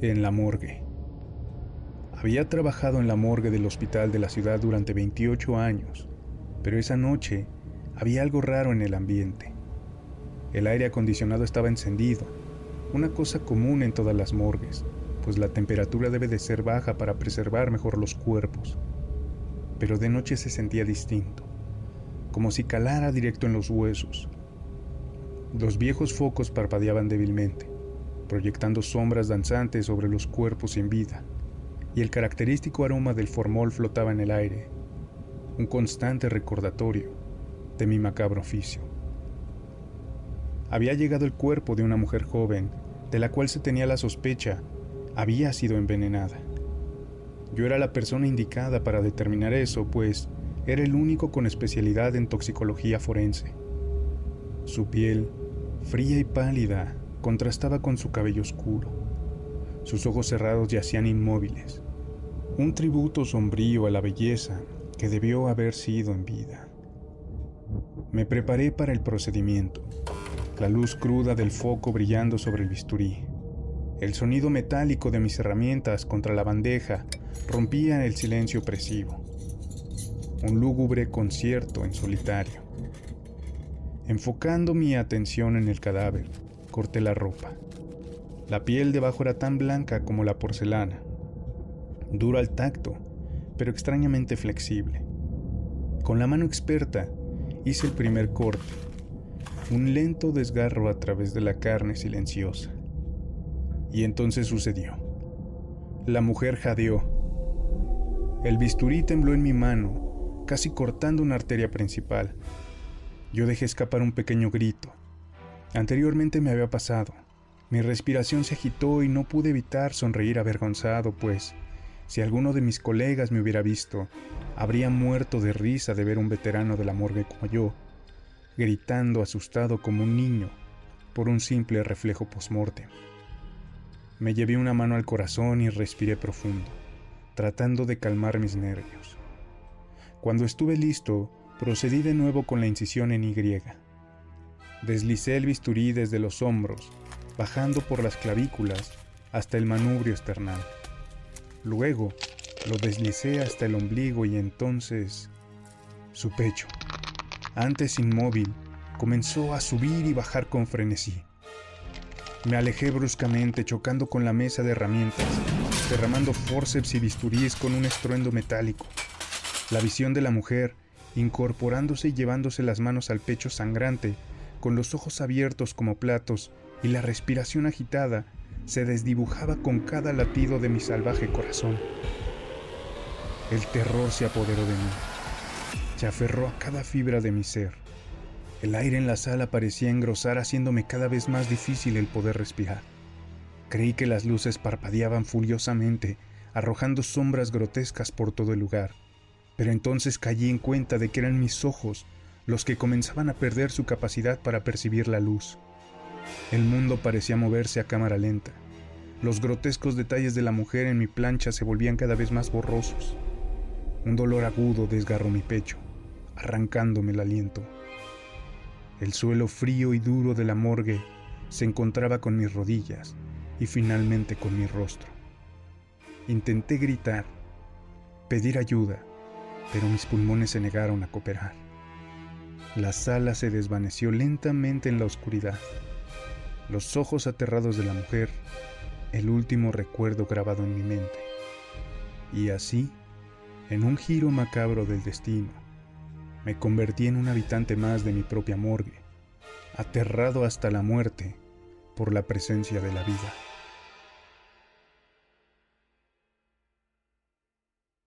en la morgue. Había trabajado en la morgue del hospital de la ciudad durante 28 años, pero esa noche había algo raro en el ambiente. El aire acondicionado estaba encendido, una cosa común en todas las morgues, pues la temperatura debe de ser baja para preservar mejor los cuerpos. Pero de noche se sentía distinto, como si calara directo en los huesos. Los viejos focos parpadeaban débilmente proyectando sombras danzantes sobre los cuerpos sin vida, y el característico aroma del formol flotaba en el aire, un constante recordatorio de mi macabro oficio. Había llegado el cuerpo de una mujer joven, de la cual se tenía la sospecha, había sido envenenada. Yo era la persona indicada para determinar eso, pues era el único con especialidad en toxicología forense. Su piel, fría y pálida, contrastaba con su cabello oscuro. Sus ojos cerrados yacían inmóviles, un tributo sombrío a la belleza que debió haber sido en vida. Me preparé para el procedimiento, la luz cruda del foco brillando sobre el bisturí. El sonido metálico de mis herramientas contra la bandeja rompía el silencio opresivo. Un lúgubre concierto en solitario. Enfocando mi atención en el cadáver, corté la ropa. La piel debajo era tan blanca como la porcelana, dura al tacto, pero extrañamente flexible. Con la mano experta hice el primer corte, un lento desgarro a través de la carne silenciosa. Y entonces sucedió. La mujer jadeó. El bisturí tembló en mi mano, casi cortando una arteria principal. Yo dejé escapar un pequeño grito. Anteriormente me había pasado. Mi respiración se agitó y no pude evitar sonreír avergonzado, pues si alguno de mis colegas me hubiera visto, habría muerto de risa de ver un veterano de la morgue como yo, gritando asustado como un niño por un simple reflejo postmortem. Me llevé una mano al corazón y respiré profundo, tratando de calmar mis nervios. Cuando estuve listo, procedí de nuevo con la incisión en Y Deslicé el bisturí desde los hombros, bajando por las clavículas hasta el manubrio esternal. Luego lo deslicé hasta el ombligo y entonces su pecho, antes inmóvil, comenzó a subir y bajar con frenesí. Me alejé bruscamente chocando con la mesa de herramientas, derramando forceps y bisturíes con un estruendo metálico. La visión de la mujer, incorporándose y llevándose las manos al pecho sangrante, con los ojos abiertos como platos y la respiración agitada, se desdibujaba con cada latido de mi salvaje corazón. El terror se apoderó de mí, se aferró a cada fibra de mi ser. El aire en la sala parecía engrosar haciéndome cada vez más difícil el poder respirar. Creí que las luces parpadeaban furiosamente, arrojando sombras grotescas por todo el lugar, pero entonces caí en cuenta de que eran mis ojos los que comenzaban a perder su capacidad para percibir la luz. El mundo parecía moverse a cámara lenta. Los grotescos detalles de la mujer en mi plancha se volvían cada vez más borrosos. Un dolor agudo desgarró mi pecho, arrancándome el aliento. El suelo frío y duro de la morgue se encontraba con mis rodillas y finalmente con mi rostro. Intenté gritar, pedir ayuda, pero mis pulmones se negaron a cooperar. La sala se desvaneció lentamente en la oscuridad. Los ojos aterrados de la mujer, el último recuerdo grabado en mi mente. Y así, en un giro macabro del destino, me convertí en un habitante más de mi propia morgue, aterrado hasta la muerte por la presencia de la vida.